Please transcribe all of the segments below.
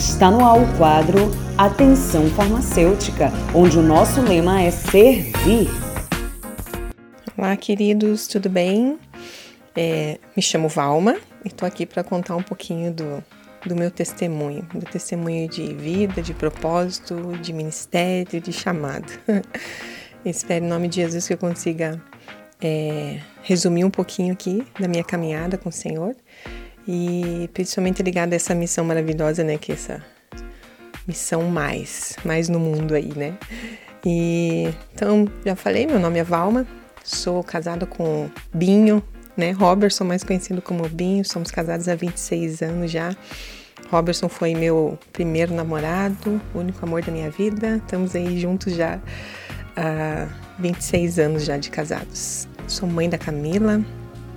Está no ar o quadro Atenção Farmacêutica, onde o nosso lema é servir. Olá, queridos, tudo bem? É, me chamo Valma e estou aqui para contar um pouquinho do, do meu testemunho, do testemunho de vida, de propósito, de ministério, de chamado. Espero em nome de Jesus que eu consiga é, resumir um pouquinho aqui da minha caminhada com o Senhor e principalmente ligado a essa missão maravilhosa, né, que é essa missão mais, mais no mundo aí, né? E então, já falei, meu nome é Valma, sou casada com Binho, né? Robertson, mais conhecido como Binho, somos casados há 26 anos já. Robertson foi meu primeiro namorado, único amor da minha vida. Estamos aí juntos já há 26 anos já de casados. Sou mãe da Camila,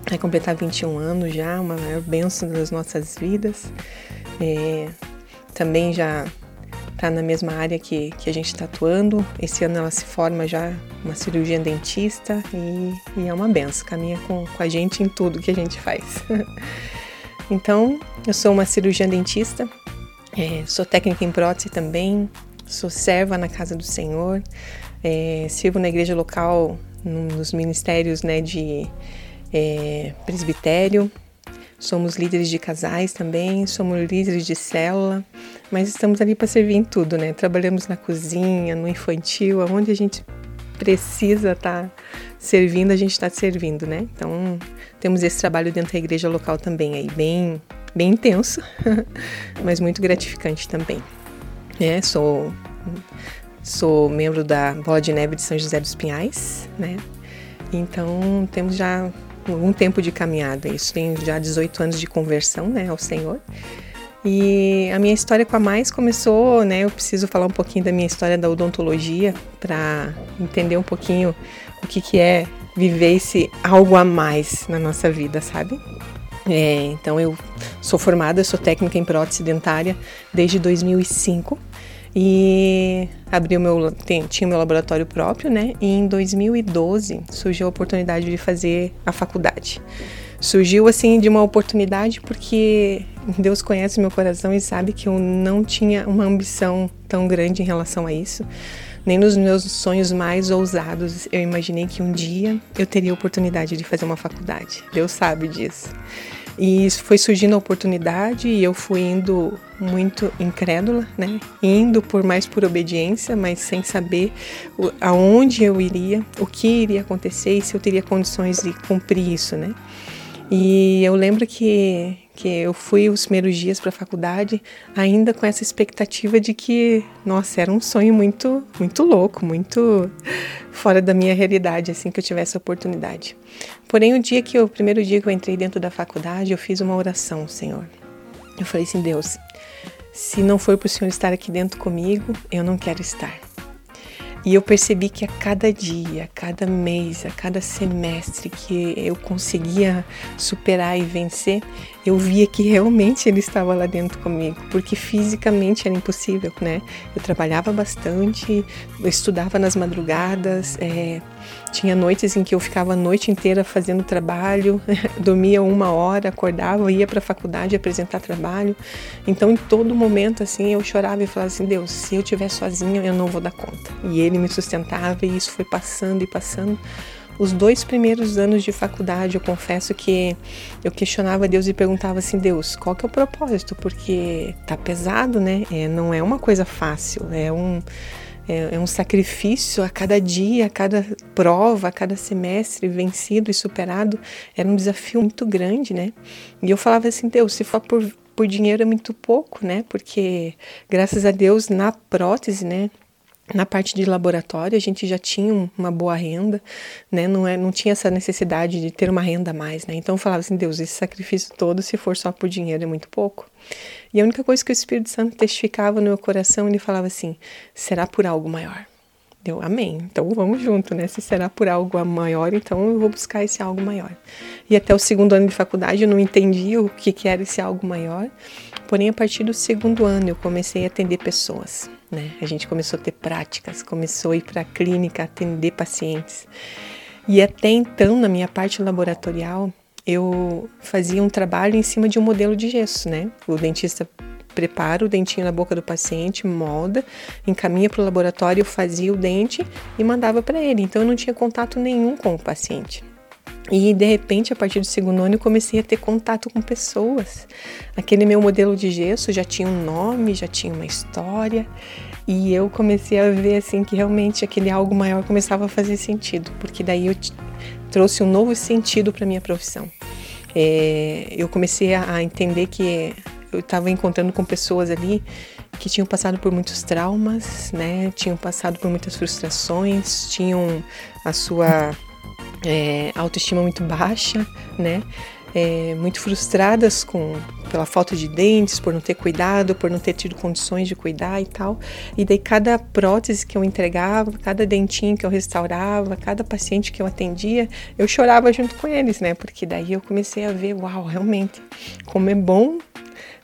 vai completar 21 anos já, uma maior bênção das nossas vidas. É, também já está na mesma área que, que a gente está atuando. Esse ano ela se forma já uma cirurgia dentista e, e é uma benção, caminha com, com a gente em tudo que a gente faz. então, eu sou uma cirurgiã dentista, é, sou técnica em prótese também, sou serva na casa do Senhor, é, sirvo na igreja local nos ministérios né, de é, presbitério, somos líderes de casais também, somos líderes de célula, mas estamos ali para servir em tudo, né? Trabalhamos na cozinha, no infantil, aonde a gente precisa estar tá servindo, a gente está servindo, né? Então temos esse trabalho dentro da igreja local também aí, bem, bem intenso, mas muito gratificante também. É, sou Sou membro da Bola de Neve de São José dos Pinhais, né? Então temos já algum tempo de caminhada. Isso tem já 18 anos de conversão, né, ao Senhor. E a minha história com a Mais começou, né? Eu preciso falar um pouquinho da minha história da odontologia para entender um pouquinho o que, que é viver esse algo a mais na nossa vida, sabe? É, então eu sou formada, sou técnica em prótese dentária desde 2005 e abri o meu tinha meu laboratório próprio, né? E em 2012 surgiu a oportunidade de fazer a faculdade. Surgiu assim de uma oportunidade porque Deus conhece meu coração e sabe que eu não tinha uma ambição tão grande em relação a isso. Nem nos meus sonhos mais ousados eu imaginei que um dia eu teria a oportunidade de fazer uma faculdade. Deus sabe disso. E foi surgindo a oportunidade e eu fui indo muito incrédula, né? Indo por mais por obediência, mas sem saber aonde eu iria, o que iria acontecer e se eu teria condições de cumprir isso, né? E eu lembro que que eu fui os primeiros dias para a faculdade ainda com essa expectativa de que, nossa, era um sonho muito, muito louco, muito fora da minha realidade, assim que eu tivesse a oportunidade. Porém, o dia que o primeiro dia que eu entrei dentro da faculdade, eu fiz uma oração, Senhor. Eu falei assim, Deus, se não for para o Senhor estar aqui dentro comigo, eu não quero estar. E eu percebi que a cada dia, a cada mês, a cada semestre que eu conseguia superar e vencer, eu via que realmente ele estava lá dentro comigo, porque fisicamente era impossível, né? Eu trabalhava bastante, eu estudava nas madrugadas, é, tinha noites em que eu ficava a noite inteira fazendo trabalho, dormia uma hora, acordava, ia para a faculdade apresentar trabalho. Então, em todo momento, assim, eu chorava e falava assim: Deus, se eu estiver sozinha, eu não vou dar conta. E Ele me sustentava e isso foi passando e passando. Os dois primeiros anos de faculdade, eu confesso que eu questionava Deus e perguntava assim: Deus, qual que é o propósito? Porque tá pesado, né? É, não é uma coisa fácil, é um é, é, um sacrifício a cada dia, a cada prova, a cada semestre vencido e superado. Era um desafio muito grande, né? E eu falava assim, Deus, se for por, por dinheiro é muito pouco, né? Porque, graças a Deus, na prótese, né? Na parte de laboratório, a gente já tinha uma boa renda, né? Não, é, não tinha essa necessidade de ter uma renda a mais, né? Então eu falava assim, Deus, esse sacrifício todo, se for só por dinheiro, é muito pouco. E a única coisa que o Espírito Santo testificava no meu coração, ele falava assim: será por algo maior. Deu amém. Então vamos junto, né? Se será por algo maior, então eu vou buscar esse algo maior. E até o segundo ano de faculdade eu não entendia o que, que era esse algo maior. Porém, a partir do segundo ano eu comecei a atender pessoas, né? A gente começou a ter práticas, começou a ir para a clínica atender pacientes. E até então, na minha parte laboratorial, eu fazia um trabalho em cima de um modelo de gesso, né? O dentista prepara o dentinho na boca do paciente, molda, encaminha para o laboratório, eu fazia o dente e mandava para ele. Então eu não tinha contato nenhum com o paciente. E de repente, a partir do segundo ano, eu comecei a ter contato com pessoas. Aquele meu modelo de gesso já tinha um nome, já tinha uma história, e eu comecei a ver assim que realmente aquele algo maior começava a fazer sentido, porque daí eu trouxe um novo sentido para minha profissão. É, eu comecei a, a entender que eu estava encontrando com pessoas ali que tinham passado por muitos traumas, né? Tinham passado por muitas frustrações, tinham a sua é, autoestima muito baixa, né? É, muito frustradas com pela falta de dentes, por não ter cuidado, por não ter tido condições de cuidar e tal. E daí cada prótese que eu entregava, cada dentinho que eu restaurava, cada paciente que eu atendia, eu chorava junto com eles, né? Porque daí eu comecei a ver, uau, realmente, como é bom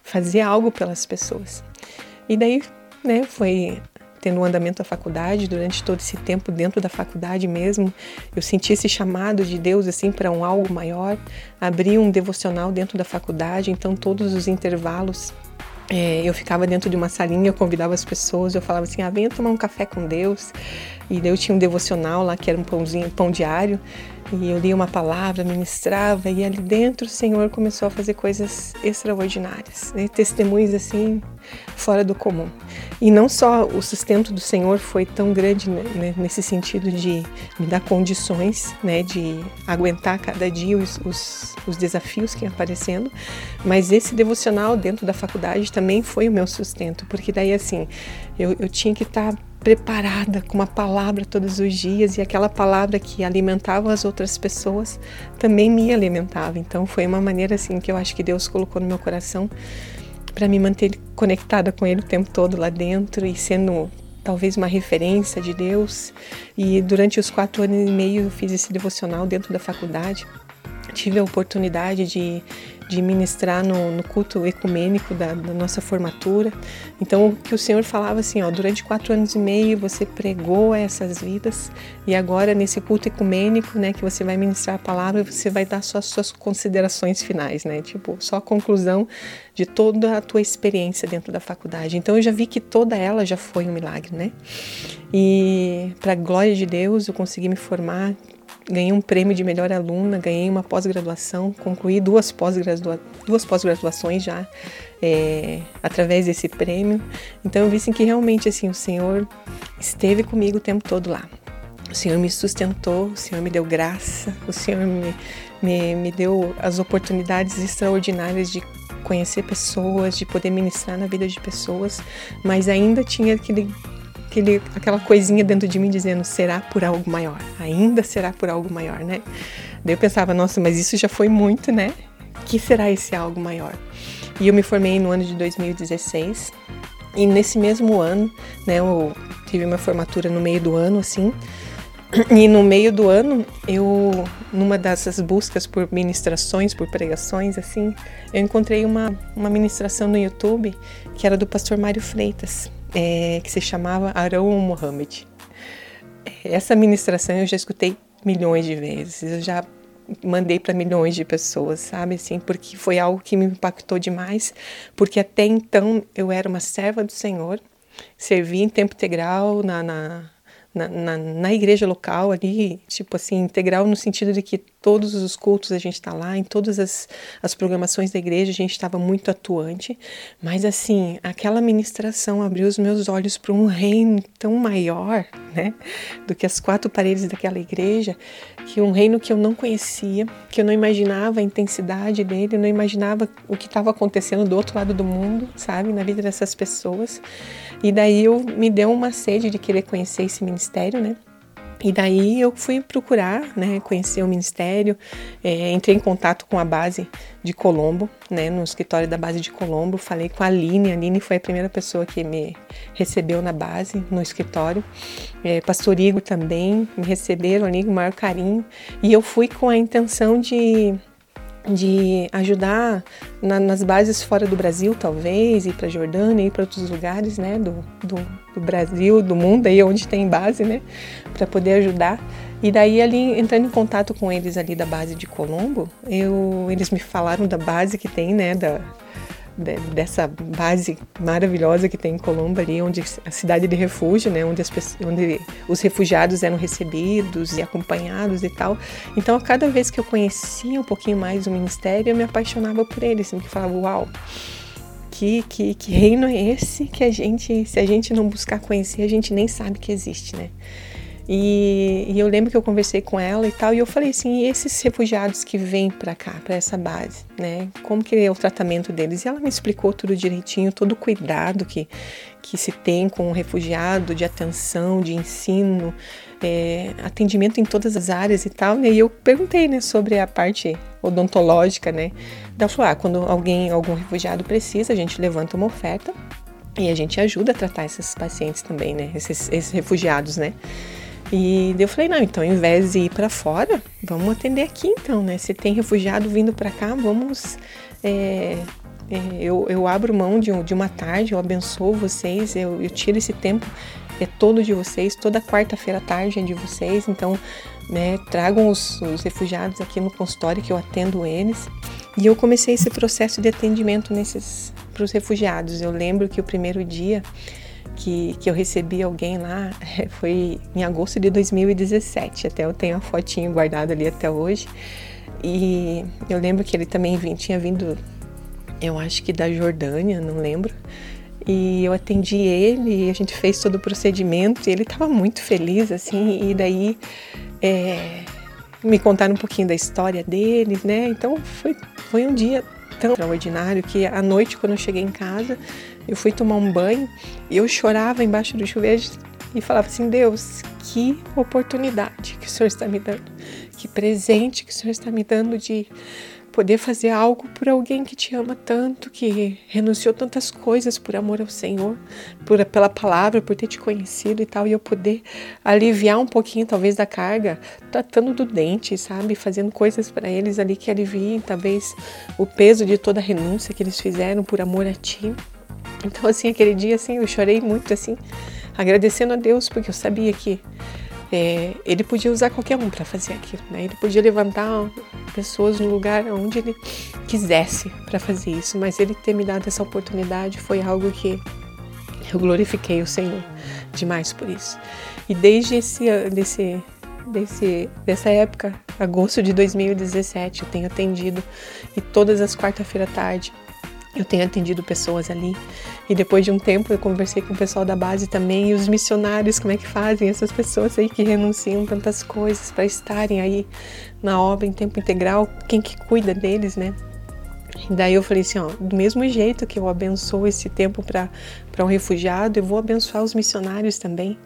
fazer algo pelas pessoas. E daí, né, foi tendo o andamento da faculdade, durante todo esse tempo dentro da faculdade mesmo, eu senti esse chamado de Deus assim para um algo maior. Abri um devocional dentro da faculdade, então todos os intervalos é, eu ficava dentro de uma salinha, eu convidava as pessoas, eu falava assim, ah, venha tomar um café com Deus. E daí eu tinha um devocional lá, que era um pãozinho, pão diário, e eu lia uma palavra, ministrava, e ali dentro o Senhor começou a fazer coisas extraordinárias, né? testemunhos assim, fora do comum. E não só o sustento do Senhor foi tão grande né, né, nesse sentido de me dar condições né, de aguentar cada dia os, os, os desafios que iam aparecendo, mas esse devocional dentro da faculdade também foi o meu sustento, porque daí assim, eu, eu tinha que estar preparada com uma palavra todos os dias e aquela palavra que alimentava as outras pessoas também me alimentava. Então foi uma maneira assim que eu acho que Deus colocou no meu coração para me manter conectada com Ele o tempo todo lá dentro e sendo talvez uma referência de Deus. E durante os quatro anos e meio eu fiz esse devocional dentro da faculdade. Tive a oportunidade de de ministrar no, no culto ecumênico da, da, nossa formatura. Então, o que o Senhor falava assim, ó, durante quatro anos e meio você pregou essas vidas e agora nesse culto ecumênico, né, que você vai ministrar a palavra, você vai dar suas suas considerações finais, né, tipo só a conclusão de toda a tua experiência dentro da faculdade. Então, eu já vi que toda ela já foi um milagre, né? E para glória de Deus, eu consegui me formar ganhei um prêmio de melhor aluna, ganhei uma pós-graduação, concluí duas pós-gradua duas pós-graduações já é, através desse prêmio. Então eu vi assim, que realmente assim o Senhor esteve comigo o tempo todo lá. O Senhor me sustentou, o Senhor me deu graça, o Senhor me, me, me deu as oportunidades extraordinárias de conhecer pessoas, de poder ministrar na vida de pessoas, mas ainda tinha aquele aquele, aquela coisinha dentro de mim dizendo: será por algo maior? Ainda será por algo maior, né? Daí eu pensava: nossa, mas isso já foi muito, né? Que será esse algo maior? E eu me formei no ano de 2016. E nesse mesmo ano, né, eu tive uma formatura no meio do ano, assim. E no meio do ano, eu, numa dessas buscas por ministrações, por pregações, assim, eu encontrei uma, uma ministração no YouTube que era do pastor Mário Freitas é, que se chamava Arão Mohammed. Essa ministração eu já escutei milhões de vezes, eu já mandei para milhões de pessoas, sabe assim, porque foi algo que me impactou demais, porque até então eu era uma serva do Senhor, servi em tempo integral na, na na, na, na, igreja local ali, tipo assim, integral no sentido de que todos os cultos a gente está lá, em todas as, as programações da igreja a gente estava muito atuante, mas assim, aquela ministração abriu os meus olhos para um reino tão maior, né, do que as quatro paredes daquela igreja, que um reino que eu não conhecia, que eu não imaginava a intensidade dele, eu não imaginava o que estava acontecendo do outro lado do mundo, sabe, na vida dessas pessoas. E daí eu me deu uma sede de querer conhecer esse ministério, né? E daí eu fui procurar, né, conhecer o ministério, é, entrei em contato com a base de Colombo, né, no escritório da base de Colombo, falei com a Aline, a Aline foi a primeira pessoa que me recebeu na base, no escritório, é, Pastor Igor também, me receberam ali com o maior carinho, e eu fui com a intenção de de ajudar na, nas bases fora do Brasil, talvez, ir para Jordânia, ir para outros lugares, né, do, do, do, Brasil, do mundo, aí onde tem base, né, para poder ajudar. E daí ali entrando em contato com eles ali da base de Colombo, eu, eles me falaram da base que tem, né, da dessa base maravilhosa que tem em Colombo ali, onde a cidade de refúgio, né, onde, as, onde os refugiados eram recebidos e acompanhados e tal. Então, a cada vez que eu conhecia um pouquinho mais o ministério, eu me apaixonava por ele, assim, que falava, uau, que, que, que reino é esse que a gente, se a gente não buscar conhecer, a gente nem sabe que existe, né? E, e, eu lembro que eu conversei com ela e tal, e eu falei assim, e esses refugiados que vêm para cá, para essa base, né? Como que é o tratamento deles? E ela me explicou tudo direitinho, todo o cuidado que, que se tem com o refugiado, de atenção, de ensino, é, atendimento em todas as áreas e tal, né? E eu perguntei, né, sobre a parte odontológica, né? Ela falou, ah, quando alguém, algum refugiado precisa, a gente levanta uma oferta e a gente ajuda a tratar esses pacientes também, né? Esses, esses refugiados, né? E eu falei, não, então ao invés de ir para fora, vamos atender aqui então, né? Se tem refugiado vindo para cá, vamos. É, é, eu, eu abro mão de, de, uma tarde, eu abençoo vocês, eu, eu tiro esse tempo, é todo de vocês, toda quarta-feira à tarde é de vocês, então né, tragam os, os refugiados aqui no consultório que eu atendo eles. E eu comecei esse processo de atendimento nesses para os refugiados. Eu lembro que o primeiro dia que, que eu recebi alguém lá foi em agosto de 2017. Até eu tenho a fotinho guardada ali até hoje. E eu lembro que ele também tinha vindo, eu acho que da Jordânia, não lembro. E eu atendi ele a gente fez todo o procedimento e ele estava muito feliz, assim. E daí é, me contaram um pouquinho da história deles, né? Então foi, foi um dia tão extraordinário que à noite, quando eu cheguei em casa, eu fui tomar um banho e eu chorava embaixo do chuveiro e falava assim: Deus, que oportunidade que o Senhor está me dando, que presente que o Senhor está me dando de poder fazer algo por alguém que te ama tanto, que renunciou tantas coisas por amor ao Senhor, por pela palavra, por ter te conhecido e tal, e eu poder aliviar um pouquinho talvez da carga, tratando do dente, sabe, fazendo coisas para eles ali que aliviem talvez o peso de toda a renúncia que eles fizeram por amor a ti. Então, assim, aquele dia, assim, eu chorei muito, assim, agradecendo a Deus, porque eu sabia que é, ele podia usar qualquer um para fazer aquilo, né? Ele podia levantar pessoas no lugar onde ele quisesse para fazer isso, mas ele ter me dado essa oportunidade foi algo que eu glorifiquei o Senhor demais por isso. E desde esse desse desse dessa época, agosto de 2017, eu tenho atendido e todas as quarta-feira à tarde eu tenho atendido pessoas ali e depois de um tempo eu conversei com o pessoal da base também e os missionários, como é que fazem essas pessoas aí que renunciam tantas coisas para estarem aí na obra em tempo integral, quem que cuida deles, né? E daí eu falei assim, ó, do mesmo jeito que eu abençoo esse tempo para um refugiado, eu vou abençoar os missionários também.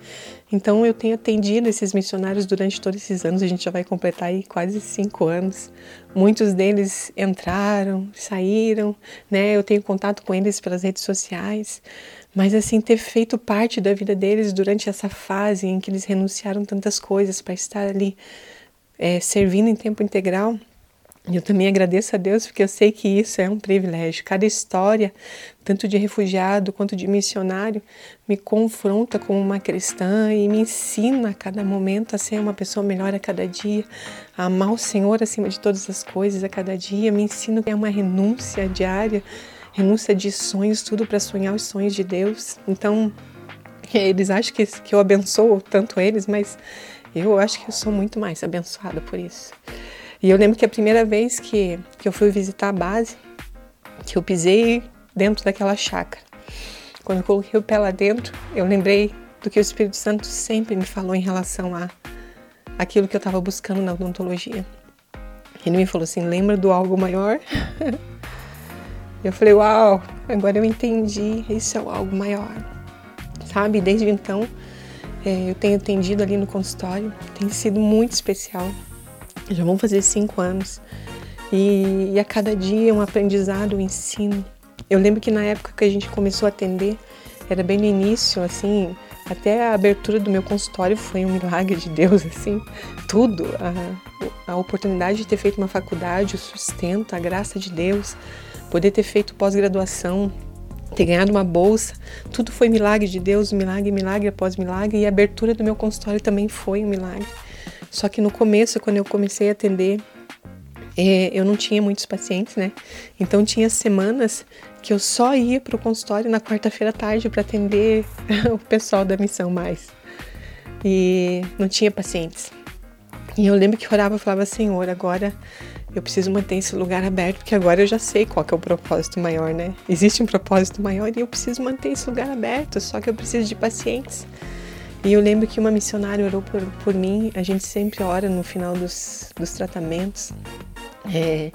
Então eu tenho atendido esses missionários durante todos esses anos, a gente já vai completar aí quase cinco anos. Muitos deles entraram, saíram, né? Eu tenho contato com eles pelas redes sociais, mas assim ter feito parte da vida deles durante essa fase em que eles renunciaram tantas coisas para estar ali é, servindo em tempo integral, eu também agradeço a Deus porque eu sei que isso é um privilégio. Cada história, tanto de refugiado quanto de missionário, me confronta como uma cristã e me ensina a cada momento a ser uma pessoa melhor a cada dia, a amar o Senhor acima de todas as coisas a cada dia. Me ensina que é uma renúncia diária, renúncia de sonhos, tudo para sonhar os sonhos de Deus. Então, eles acham que, que eu abençoo tanto eles, mas eu acho que eu sou muito mais abençoada por isso. E eu lembro que a primeira vez que, que eu fui visitar a base, que eu pisei dentro daquela chácara, quando eu coloquei o pé lá dentro, eu lembrei do que o Espírito Santo sempre me falou em relação a aquilo que eu estava buscando na odontologia. Ele me falou assim: lembra do algo maior? eu falei: uau, agora eu entendi, isso é o algo maior. Sabe? Desde então, é, eu tenho atendido ali no consultório, tem sido muito especial já vão fazer cinco anos. E, e, a cada dia é um aprendizado, um ensino. Eu lembro que na época que a gente começou a atender, era bem no início, assim, até a abertura do meu consultório foi um milagre de Deus, assim, tudo. A, a oportunidade de ter feito uma faculdade, o sustento, a graça de Deus, poder ter feito pós-graduação, ter ganhado uma bolsa, tudo foi milagre de Deus, milagre, milagre após milagre, e a abertura do meu consultório também foi um milagre. Só que no começo, quando eu comecei a atender, é, eu não tinha muitos pacientes, né? Então tinha semanas que eu só ia para o consultório na quarta-feira à tarde para atender o pessoal da missão mais. E não tinha pacientes. E eu lembro que orava e falava, Senhor, agora eu preciso manter esse lugar aberto, porque agora eu já sei qual é o propósito maior, né? Existe um propósito maior e eu preciso manter esse lugar aberto, só que eu preciso de pacientes. E eu lembro que uma missionária orou por, por mim, a gente sempre ora no final dos, dos tratamentos. É,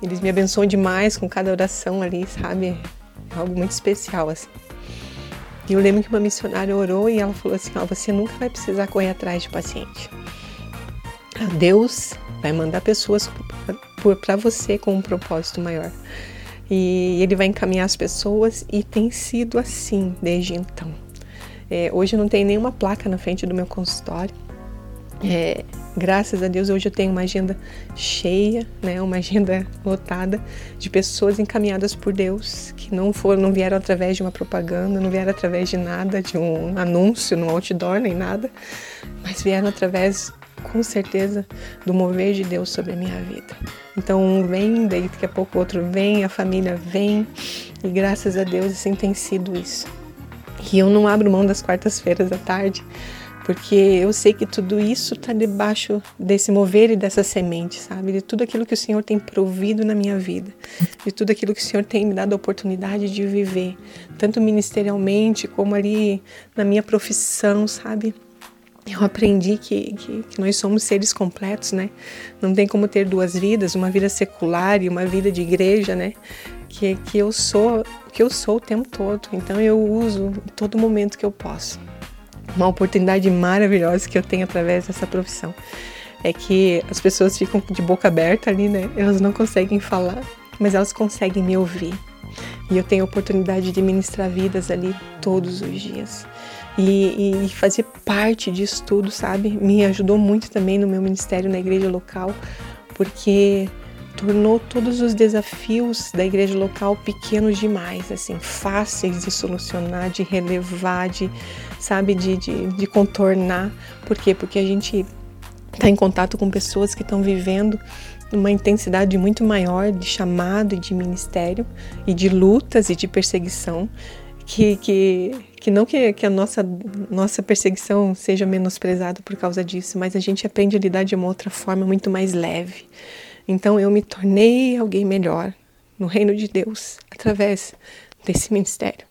eles me abençoam demais com cada oração ali, sabe? É algo muito especial, assim. E eu lembro que uma missionária orou e ela falou assim: oh, você nunca vai precisar correr atrás de paciente. Deus vai mandar pessoas para você com um propósito maior. E ele vai encaminhar as pessoas e tem sido assim desde então. É, hoje não tem nenhuma placa na frente do meu consultório. É, graças a Deus hoje eu tenho uma agenda cheia, né, uma agenda lotada de pessoas encaminhadas por Deus que não foram, não vieram através de uma propaganda, não vieram através de nada, de um anúncio no outdoor nem nada, mas vieram através com certeza do mover de Deus sobre a minha vida. Então um vem, daí daqui a pouco outro vem, a família vem e graças a Deus assim tem sido isso. E eu não abro mão das quartas-feiras à tarde porque eu sei que tudo isso está debaixo desse mover e dessa semente, sabe? De tudo aquilo que o Senhor tem provido na minha vida, de tudo aquilo que o Senhor tem me dado a oportunidade de viver, tanto ministerialmente como ali na minha profissão, sabe? Eu aprendi que, que, que, nós somos seres completos, né? Não tem como ter duas vidas, uma vida secular e uma vida de igreja, né? Que, que eu sou que eu sou o tempo todo. Então eu uso todo momento que eu posso uma oportunidade maravilhosa que eu tenho através dessa profissão é que as pessoas ficam de boca aberta ali, né? Elas não conseguem falar, mas elas conseguem me ouvir. E eu tenho a oportunidade de ministrar vidas ali todos os dias. E, e fazer parte disso tudo, sabe? Me ajudou muito também no meu ministério na igreja local, porque tornou todos os desafios da igreja local pequenos demais, assim, fáceis de solucionar, de relevar, de, sabe, de, de, de contornar. Por quê? Porque a gente está em contato com pessoas que estão vivendo uma intensidade muito maior de chamado e de ministério e de lutas e de perseguição que, que, que não que, que a nossa, nossa perseguição seja menosprezada por causa disso, mas a gente aprende a lidar de uma outra forma muito mais leve, então eu me tornei alguém melhor no reino de Deus através desse ministério,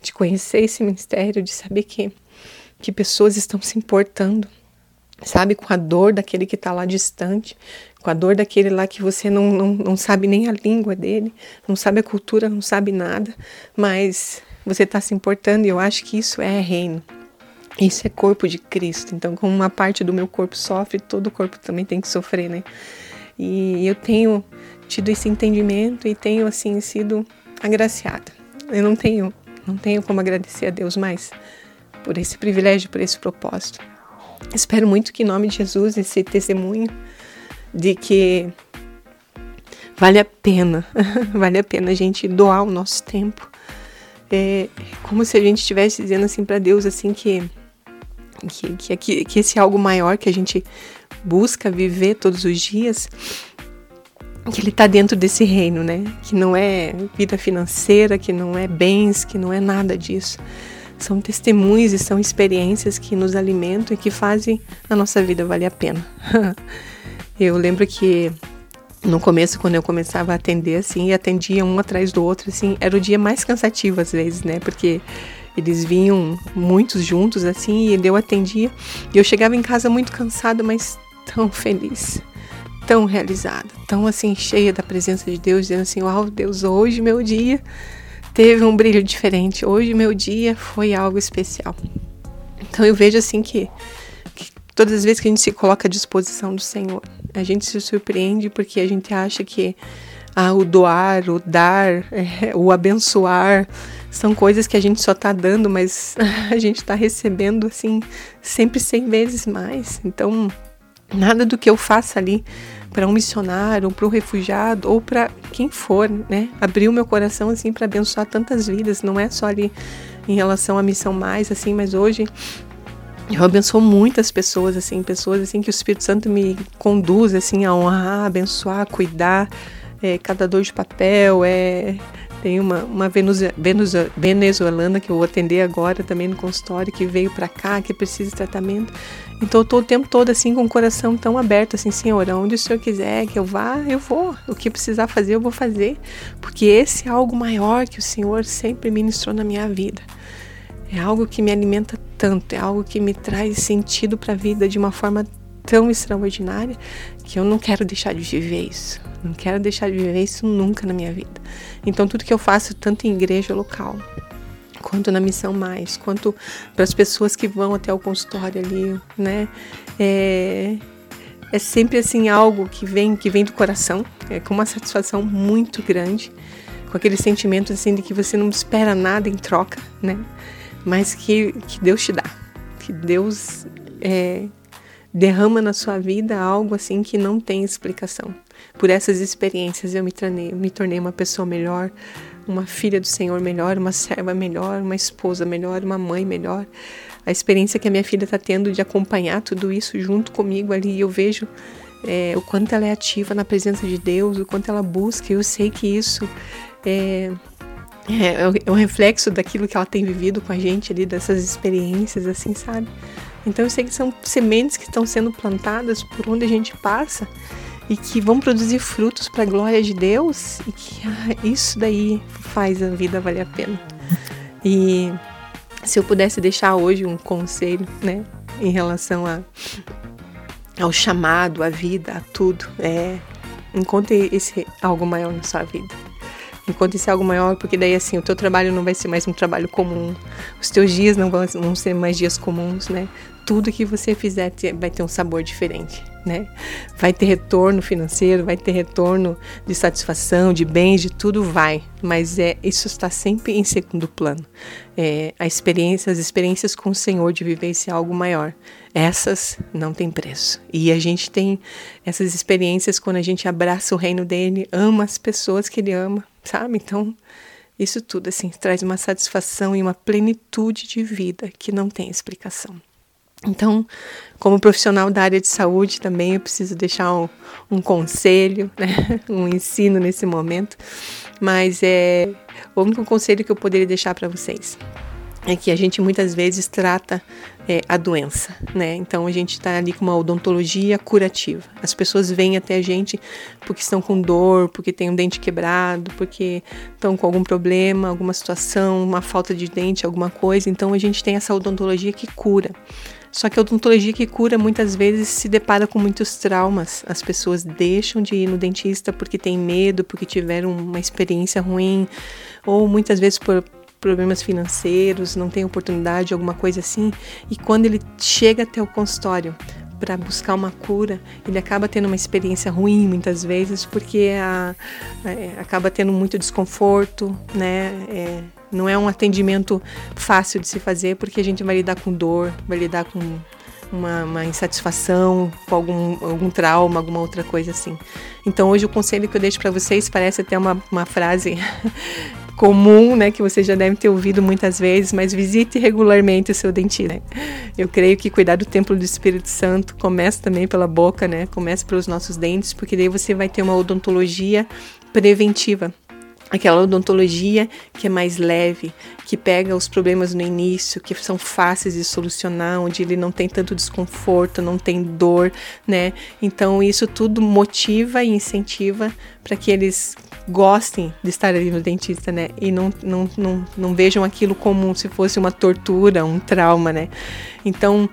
de conhecer esse ministério, de saber que, que pessoas estão se importando, sabe, com a dor daquele que está lá distante, com a dor daquele lá que você não, não, não sabe nem a língua dele, não sabe a cultura, não sabe nada, mas você está se importando e eu acho que isso é reino. Isso é corpo de Cristo. Então, como uma parte do meu corpo sofre, todo o corpo também tem que sofrer, né? E eu tenho tido esse entendimento e tenho assim sido agraciada. Eu não tenho, não tenho como agradecer a Deus mais por esse privilégio, por esse propósito. Espero muito que em nome de Jesus esse testemunho de que vale a pena, vale a pena a gente doar o nosso tempo. É como se a gente estivesse dizendo assim para Deus assim que que, que, que esse algo maior que a gente busca viver todos os dias, que ele está dentro desse reino, né? Que não é vida financeira, que não é bens, que não é nada disso. São testemunhos e são experiências que nos alimentam e que fazem a nossa vida valer a pena. eu lembro que no começo, quando eu começava a atender assim, e atendia um atrás do outro, assim, era o dia mais cansativo às vezes, né? Porque eles vinham muitos juntos assim e eu atendia. E eu chegava em casa muito cansada, mas tão feliz, tão realizada, tão assim cheia da presença de Deus, dizendo assim: "Uau, Deus, hoje meu dia teve um brilho diferente. Hoje meu dia foi algo especial". Então eu vejo assim que, que todas as vezes que a gente se coloca à disposição do Senhor, a gente se surpreende porque a gente acha que ah, o doar, o dar, é, o abençoar, são coisas que a gente só está dando, mas a gente está recebendo assim sempre cem vezes mais. Então, nada do que eu faça ali para um missionário, para um refugiado, ou para quem for, né? Abrir o meu coração assim para abençoar tantas vidas, não é só ali em relação à missão mais assim, mas hoje Eu abençoo muitas pessoas, assim, pessoas assim que o Espírito Santo me conduz assim a honrar, abençoar, cuidar. É, cada dor de papel, é, tem uma, uma venezuelana que eu atender agora também no consultório, que veio para cá, que precisa de tratamento. Então eu tô o tempo todo assim com o coração tão aberto, assim, Senhor, onde o Senhor quiser que eu vá, eu vou. O que precisar fazer, eu vou fazer. Porque esse é algo maior que o Senhor sempre ministrou na minha vida. É algo que me alimenta tanto, é algo que me traz sentido para a vida de uma forma tão extraordinária que eu não quero deixar de viver isso. Não quero deixar de viver isso nunca na minha vida. Então, tudo que eu faço, tanto em igreja local, quanto na missão mais, quanto para as pessoas que vão até o consultório ali, né? É, é sempre assim algo que vem, que vem do coração, é com uma satisfação muito grande, com aquele sentimento assim de que você não espera nada em troca, né? Mas que, que Deus te dá, que Deus é, derrama na sua vida algo assim que não tem explicação. Por essas experiências eu me tornei, me tornei uma pessoa melhor, uma filha do Senhor melhor, uma serva melhor, uma esposa melhor, uma mãe melhor. A experiência que a minha filha está tendo de acompanhar tudo isso junto comigo ali, eu vejo é, o quanto ela é ativa na presença de Deus, o quanto ela busca. Eu sei que isso é, é, é um reflexo daquilo que ela tem vivido com a gente ali, dessas experiências, assim, sabe? Então eu sei que são sementes que estão sendo plantadas por onde a gente passa e que vão produzir frutos para a glória de Deus e que ah, isso daí faz a vida valer a pena. E se eu pudesse deixar hoje um conselho, né, em relação a, ao chamado, à vida, a tudo, é encontre esse algo maior na sua vida. Encontre esse algo maior, porque daí assim, o teu trabalho não vai ser mais um trabalho comum, os teus dias não vão, vão ser mais dias comuns, né? Tudo que você fizer vai ter um sabor diferente, né? Vai ter retorno financeiro, vai ter retorno de satisfação, de bens, de tudo vai, mas é isso está sempre em segundo plano. É, a experiência, as experiências com o Senhor de esse algo maior, essas não tem preço. E a gente tem essas experiências quando a gente abraça o reino dele, ama as pessoas que ele ama, sabe? Então isso tudo assim traz uma satisfação e uma plenitude de vida que não tem explicação. Então, como profissional da área de saúde também, eu preciso deixar um, um conselho, né? um ensino nesse momento. Mas é o único conselho que eu poderia deixar para vocês é que a gente muitas vezes trata é, a doença, né? Então a gente está ali com uma odontologia curativa. As pessoas vêm até a gente porque estão com dor, porque tem um dente quebrado, porque estão com algum problema, alguma situação, uma falta de dente, alguma coisa. Então a gente tem essa odontologia que cura. Só que a odontologia que cura muitas vezes se depara com muitos traumas. As pessoas deixam de ir no dentista porque têm medo, porque tiveram uma experiência ruim, ou muitas vezes por problemas financeiros, não tem oportunidade, alguma coisa assim. E quando ele chega até o consultório para buscar uma cura, ele acaba tendo uma experiência ruim muitas vezes, porque a, é, acaba tendo muito desconforto, né? É, não é um atendimento fácil de se fazer, porque a gente vai lidar com dor, vai lidar com uma, uma, insatisfação, com algum, algum trauma, alguma outra coisa assim. Então hoje o conselho que eu deixo para vocês parece até uma, uma frase comum, né, que você já deve ter ouvido muitas vezes, mas visite regularmente o seu dentista. Né? Eu creio que cuidar do templo do Espírito Santo começa também pela boca, né? Começa pelos nossos dentes, porque daí você vai ter uma odontologia preventiva aquela odontologia que é mais leve, que pega os problemas no início, que são fáceis de solucionar, onde ele não tem tanto desconforto, não tem dor, né? Então isso tudo motiva e incentiva para que eles gostem de estar ali no dentista, né? E não, não, não, não vejam aquilo como se fosse uma tortura, um trauma, né? Então,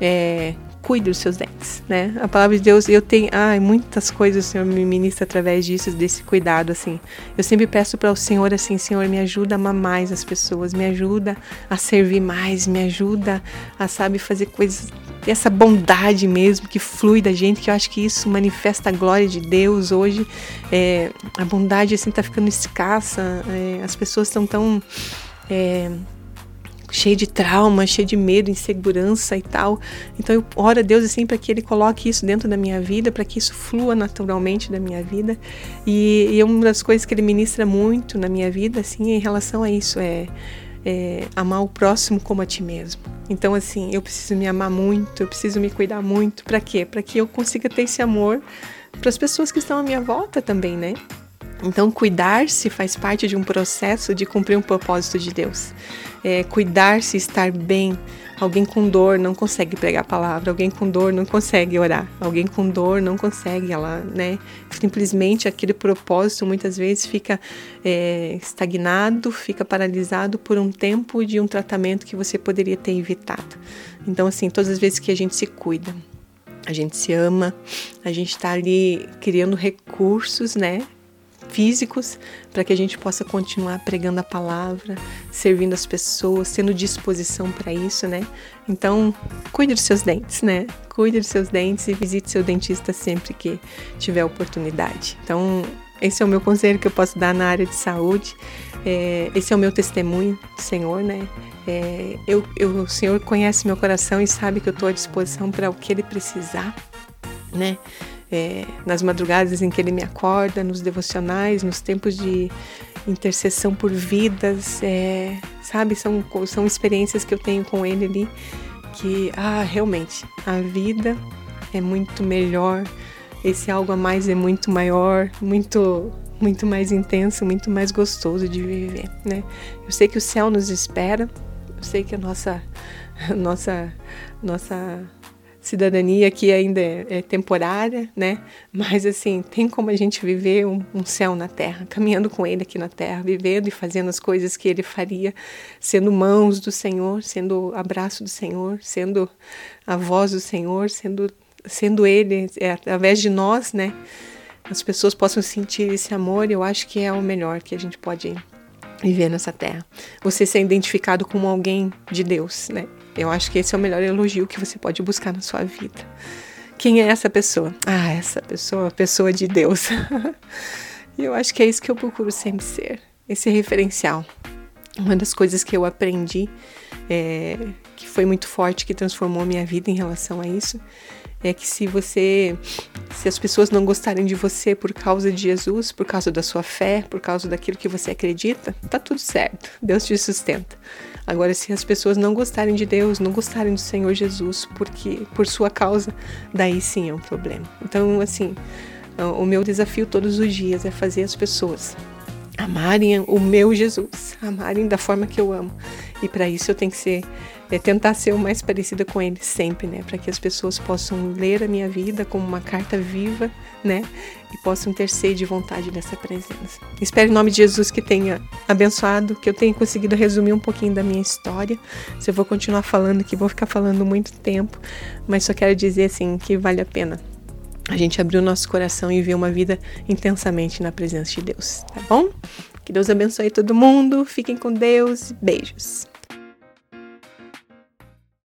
é, cuide dos seus dentes, né? A palavra de Deus, eu tenho, ai, muitas coisas o Senhor me ministra através disso, desse cuidado, assim. Eu sempre peço para o Senhor, assim, Senhor, me ajuda a amar mais as pessoas, me ajuda a servir mais, me ajuda a, sabe, fazer coisas, essa bondade mesmo que flui da gente, que eu acho que isso manifesta a glória de Deus hoje. É, a bondade, assim, tá ficando escassa, é, as pessoas estão tão... É, cheio de trauma, cheio de medo, insegurança e tal. Então eu oro a Deus assim para que Ele coloque isso dentro da minha vida, para que isso flua naturalmente da minha vida. E, e uma das coisas que Ele ministra muito na minha vida, assim, em relação a isso é é, amar o próximo como a ti mesmo. Então, assim, eu preciso me amar muito, eu preciso me cuidar muito. Para quê? Para que eu consiga ter esse amor para as pessoas que estão à minha volta também, né? Então, cuidar-se faz parte de um processo de cumprir um propósito de Deus. É, cuidar-se, estar bem. Alguém com dor não consegue pregar a palavra, alguém com dor não consegue orar, alguém com dor não consegue, ela, né? Simplesmente aquele propósito muitas vezes fica é, estagnado, fica paralisado por um tempo de um tratamento que você poderia ter evitado. Então, assim, todas as vezes que a gente se cuida, a gente se ama, a gente está ali criando recursos, né? Físicos para que a gente possa continuar pregando a palavra, servindo as pessoas, tendo disposição para isso, né? Então, cuide dos seus dentes, né? Cuide dos seus dentes e visite seu dentista sempre que tiver oportunidade. Então, esse é o meu conselho que eu posso dar na área de saúde. É, esse é o meu testemunho Senhor, né? É, eu, eu, o Senhor conhece meu coração e sabe que eu estou à disposição para o que Ele precisar, né? É, nas madrugadas em que ele me acorda, nos devocionais, nos tempos de intercessão por vidas, é, sabe? São, são experiências que eu tenho com ele ali que, ah, realmente, a vida é muito melhor, esse algo a mais é muito maior, muito muito mais intenso, muito mais gostoso de viver, né? Eu sei que o céu nos espera, eu sei que a nossa nossa nossa cidadania aqui ainda é, é, temporária, né? Mas assim, tem como a gente viver um, um, céu na terra, caminhando com Ele aqui na terra, vivendo e fazendo as coisas que Ele faria, sendo mãos do Senhor, sendo abraço do Senhor, sendo a voz do Senhor, sendo, sendo Ele, é, através de nós, né? As pessoas possam sentir esse amor, eu acho que é o melhor que a gente pode viver nessa terra. Você ser identificado como alguém de Deus, né? Eu acho que esse é o melhor elogio que você pode buscar na sua vida. Quem é essa pessoa? Ah, essa pessoa, pessoa de Deus. E eu acho que é isso que eu procuro sempre ser, esse referencial. Uma das coisas que eu aprendi, é, que foi muito forte, que transformou minha vida em relação a isso, é que se você, se as pessoas não gostarem de você por causa de Jesus, por causa da sua fé, por causa daquilo que você acredita, tá tudo certo. Deus te sustenta. Agora, se as pessoas não gostarem de Deus, não gostarem do Senhor Jesus, porque por sua causa, daí sim é um problema. Então, assim, o meu desafio todos os dias é fazer as pessoas amarem o meu Jesus, amarem da forma que eu amo. E para isso eu tenho que ser é tentar ser o mais parecida com ele sempre, né? Para que as pessoas possam ler a minha vida como uma carta viva, né? E possam ter sede de vontade dessa presença. Espero em nome de Jesus que tenha abençoado, que eu tenha conseguido resumir um pouquinho da minha história. Se eu vou continuar falando aqui, vou ficar falando muito tempo, mas só quero dizer assim que vale a pena a gente abrir o nosso coração e ver uma vida intensamente na presença de Deus, tá bom? Que Deus abençoe todo mundo, fiquem com Deus, beijos.